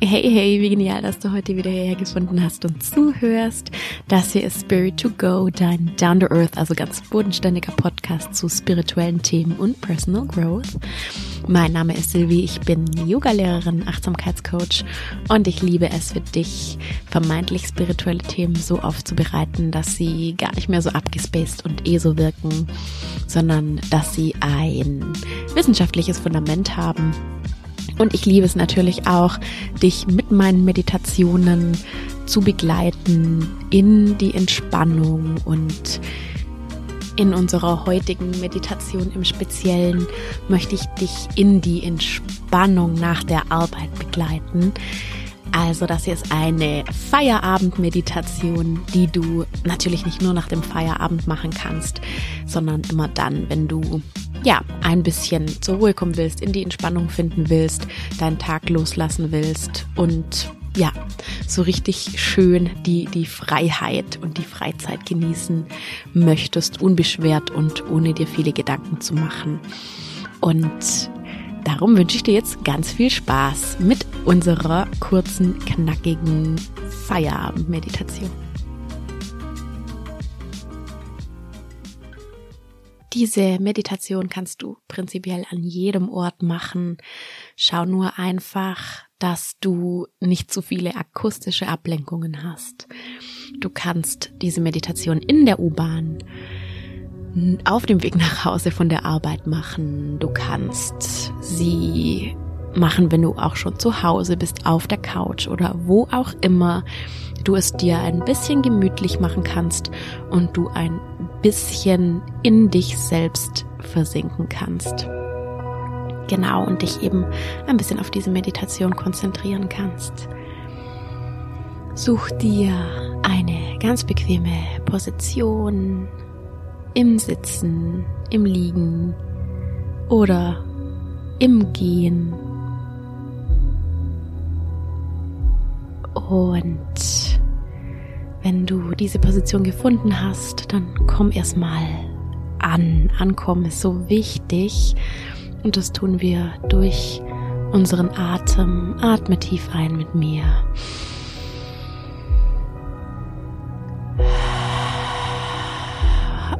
Hey, hey, wie genial, dass du heute wieder hierher gefunden hast und zuhörst. Das hier ist Spirit to Go, dein Down to Earth, also ganz bodenständiger Podcast zu spirituellen Themen und Personal Growth. Mein Name ist Sylvie, ich bin Yoga-Lehrerin, Achtsamkeitscoach und ich liebe es für dich, vermeintlich spirituelle Themen so aufzubereiten, dass sie gar nicht mehr so abgespaced und eh so wirken, sondern dass sie ein wissenschaftliches Fundament haben und ich liebe es natürlich auch, dich mit meinen Meditationen zu begleiten in die Entspannung und in unserer heutigen Meditation im Speziellen möchte ich dich in die Entspannung nach der Arbeit begleiten. Also das hier ist eine Feierabendmeditation, die du natürlich nicht nur nach dem Feierabend machen kannst, sondern immer dann, wenn du ja, ein bisschen zur Ruhe kommen willst, in die Entspannung finden willst, deinen Tag loslassen willst und ja, so richtig schön die, die Freiheit und die Freizeit genießen möchtest, unbeschwert und ohne dir viele Gedanken zu machen. Und darum wünsche ich dir jetzt ganz viel Spaß mit unserer kurzen, knackigen Feierabendmeditation. Diese Meditation kannst du prinzipiell an jedem Ort machen. Schau nur einfach, dass du nicht zu viele akustische Ablenkungen hast. Du kannst diese Meditation in der U-Bahn, auf dem Weg nach Hause von der Arbeit machen. Du kannst sie machen, wenn du auch schon zu Hause bist, auf der Couch oder wo auch immer du es dir ein bisschen gemütlich machen kannst und du ein bisschen in dich selbst versinken kannst. Genau, und dich eben ein bisschen auf diese Meditation konzentrieren kannst. Such dir eine ganz bequeme Position im Sitzen, im Liegen oder im Gehen. Und wenn du diese Position gefunden hast, dann komm erstmal an. Ankommen ist so wichtig und das tun wir durch unseren Atem. Atme tief ein mit mir.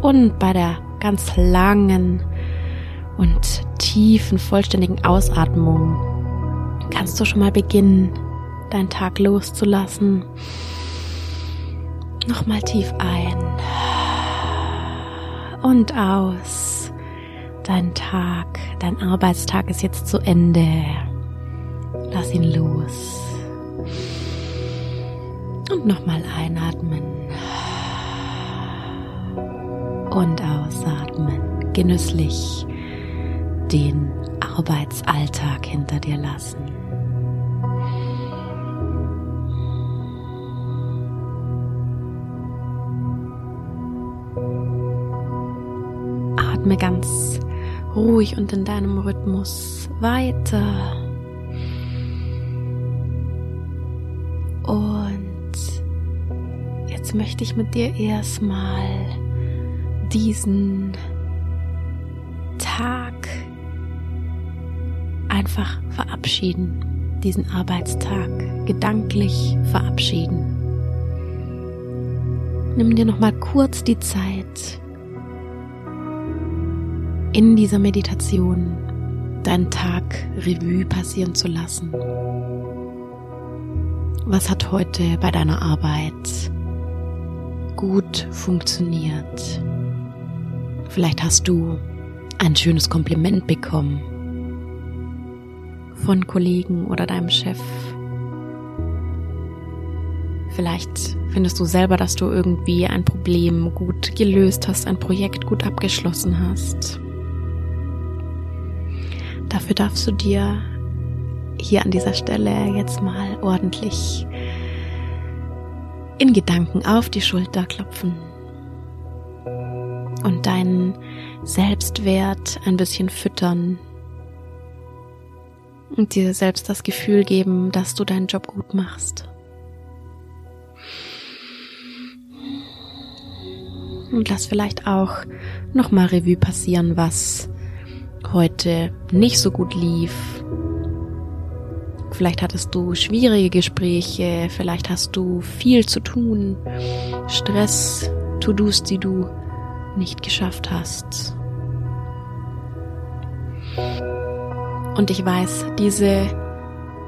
Und bei der ganz langen und tiefen, vollständigen Ausatmung kannst du schon mal beginnen, deinen Tag loszulassen. Nochmal tief ein und aus. Dein Tag, dein Arbeitstag ist jetzt zu Ende. Lass ihn los. Und nochmal einatmen. Und ausatmen. Genüsslich den Arbeitsalltag hinter dir lassen. Atme ganz ruhig und in deinem Rhythmus weiter. Und jetzt möchte ich mit dir erstmal diesen Tag einfach verabschieden, diesen Arbeitstag gedanklich verabschieden. Nimm dir noch mal kurz die Zeit, in dieser Meditation deinen Tag Revue passieren zu lassen. Was hat heute bei deiner Arbeit gut funktioniert? Vielleicht hast du ein schönes Kompliment bekommen von Kollegen oder deinem Chef. Vielleicht findest du selber, dass du irgendwie ein Problem gut gelöst hast, ein Projekt gut abgeschlossen hast. Dafür darfst du dir hier an dieser Stelle jetzt mal ordentlich in Gedanken auf die Schulter klopfen und deinen Selbstwert ein bisschen füttern und dir selbst das Gefühl geben, dass du deinen Job gut machst. Und lass vielleicht auch nochmal Revue passieren, was heute nicht so gut lief. Vielleicht hattest du schwierige Gespräche, vielleicht hast du viel zu tun, Stress, To-Dos, die du nicht geschafft hast. Und ich weiß, diese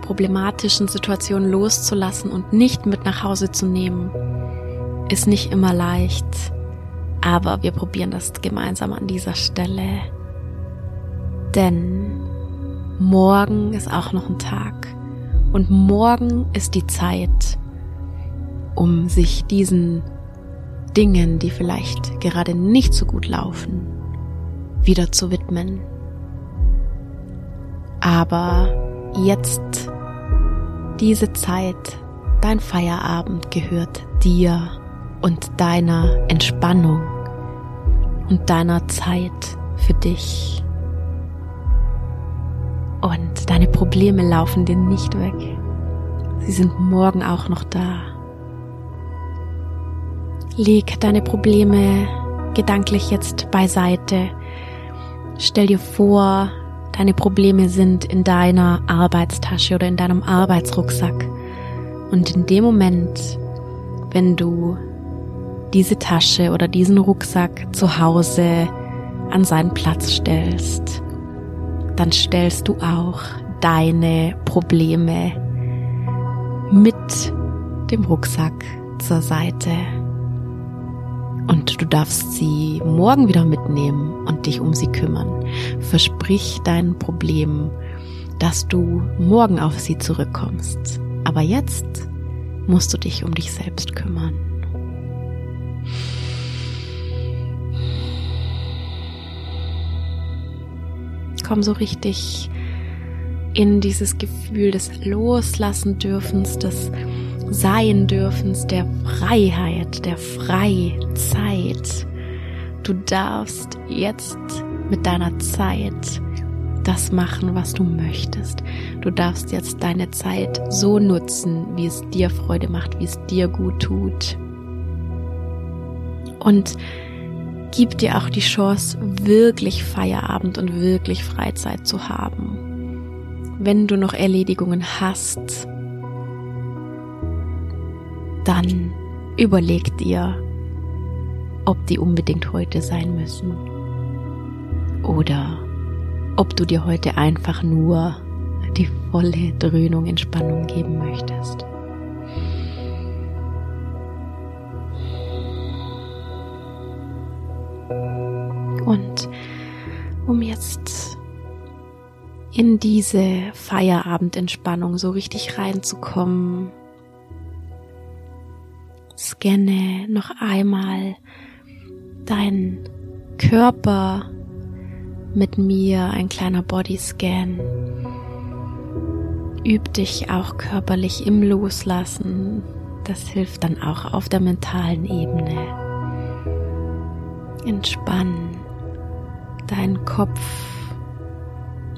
problematischen Situationen loszulassen und nicht mit nach Hause zu nehmen, ist nicht immer leicht. Aber wir probieren das gemeinsam an dieser Stelle. Denn morgen ist auch noch ein Tag. Und morgen ist die Zeit, um sich diesen Dingen, die vielleicht gerade nicht so gut laufen, wieder zu widmen. Aber jetzt, diese Zeit, dein Feierabend gehört dir und deiner Entspannung und deiner Zeit für dich. Und deine Probleme laufen dir nicht weg. Sie sind morgen auch noch da. Leg deine Probleme gedanklich jetzt beiseite. Stell dir vor, deine Probleme sind in deiner Arbeitstasche oder in deinem Arbeitsrucksack. Und in dem Moment, wenn du diese Tasche oder diesen Rucksack zu Hause an seinen Platz stellst, dann stellst du auch deine Probleme mit dem Rucksack zur Seite. Und du darfst sie morgen wieder mitnehmen und dich um sie kümmern. Versprich deinen Problemen, dass du morgen auf sie zurückkommst. Aber jetzt musst du dich um dich selbst kümmern. Komm so richtig in dieses Gefühl des Loslassen dürfens, des Sein dürfens, der Freiheit, der Freizeit. Du darfst jetzt mit deiner Zeit das machen, was du möchtest. Du darfst jetzt deine Zeit so nutzen, wie es dir Freude macht, wie es dir gut tut. Und gib dir auch die Chance, wirklich Feierabend und wirklich Freizeit zu haben. Wenn du noch Erledigungen hast, dann überleg dir, ob die unbedingt heute sein müssen oder ob du dir heute einfach nur die volle Dröhnung Entspannung geben möchtest. Und um jetzt in diese Feierabendentspannung so richtig reinzukommen, scanne noch einmal deinen Körper mit mir, ein kleiner Bodyscan. Üb dich auch körperlich im Loslassen. Das hilft dann auch auf der mentalen Ebene. Entspann deinen Kopf,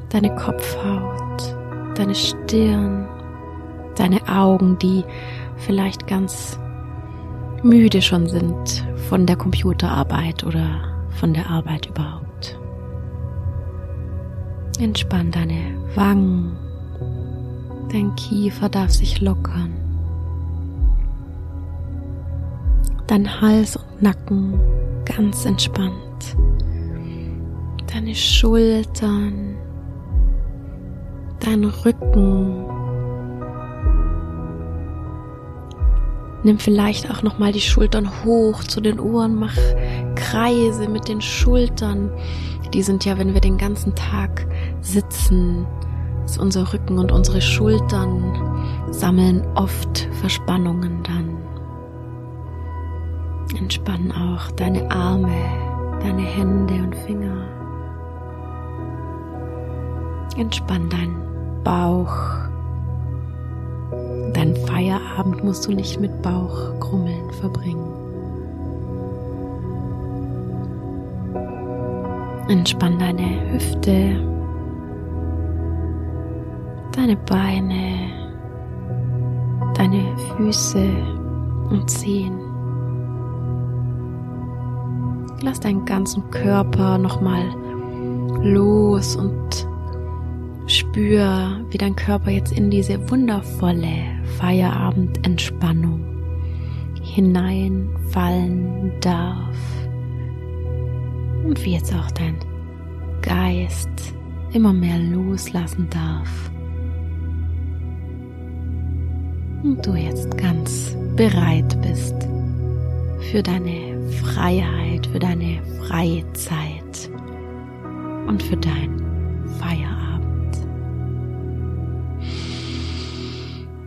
deine Kopfhaut, deine Stirn, deine Augen, die vielleicht ganz müde schon sind von der Computerarbeit oder von der Arbeit überhaupt. Entspann deine Wangen, dein Kiefer darf sich lockern, dein Hals und Nacken ganz entspannt deine Schultern, dein Rücken. Nimm vielleicht auch noch mal die Schultern hoch zu den Ohren, mach Kreise mit den Schultern. Die sind ja, wenn wir den ganzen Tag sitzen, ist unser Rücken und unsere Schultern sammeln oft Verspannungen dann. Entspann auch deine Arme, deine Hände und Finger. Entspann deinen Bauch. Deinen Feierabend musst du nicht mit Bauchkrummeln verbringen. Entspann deine Hüfte, deine Beine, deine Füße und Zehen. Lass deinen ganzen Körper nochmal los und Spür, wie dein Körper jetzt in diese wundervolle Feierabendentspannung hineinfallen darf. Und wie jetzt auch dein Geist immer mehr loslassen darf. Und du jetzt ganz bereit bist für deine Freiheit, für deine freie Zeit und für dein Feierabend.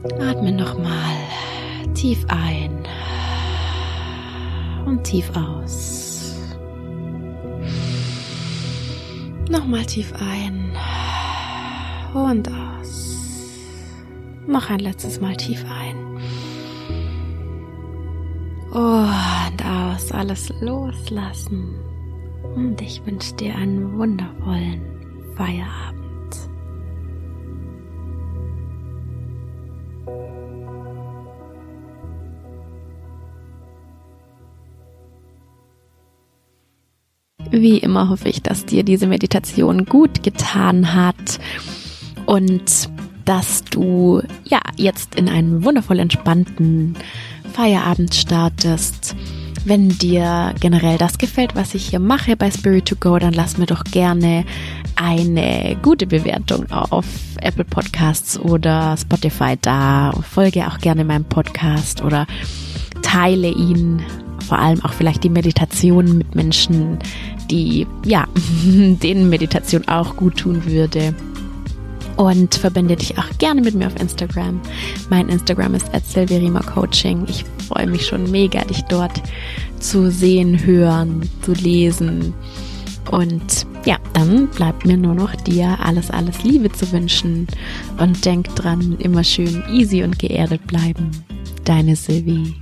Atme nochmal tief ein und tief aus. Nochmal tief ein und aus. Noch ein letztes Mal tief ein. Und aus, alles loslassen. Und ich wünsche dir einen wundervollen Feierabend. Wie immer hoffe ich, dass dir diese Meditation gut getan hat und dass du ja jetzt in einen wundervoll entspannten Feierabend startest. Wenn dir generell das gefällt, was ich hier mache bei Spirit to Go, dann lass mir doch gerne eine gute Bewertung auf Apple Podcasts oder Spotify da. Folge auch gerne meinem Podcast oder teile ihn. Vor allem auch vielleicht die Meditation mit Menschen, die, ja, denen Meditation auch gut tun würde und verbinde dich auch gerne mit mir auf Instagram. Mein Instagram ist Coaching. Ich freue mich schon mega, dich dort zu sehen, hören, zu lesen. Und ja, dann bleibt mir nur noch dir alles, alles Liebe zu wünschen. Und denk dran, immer schön easy und geerdet bleiben. Deine Sylvie.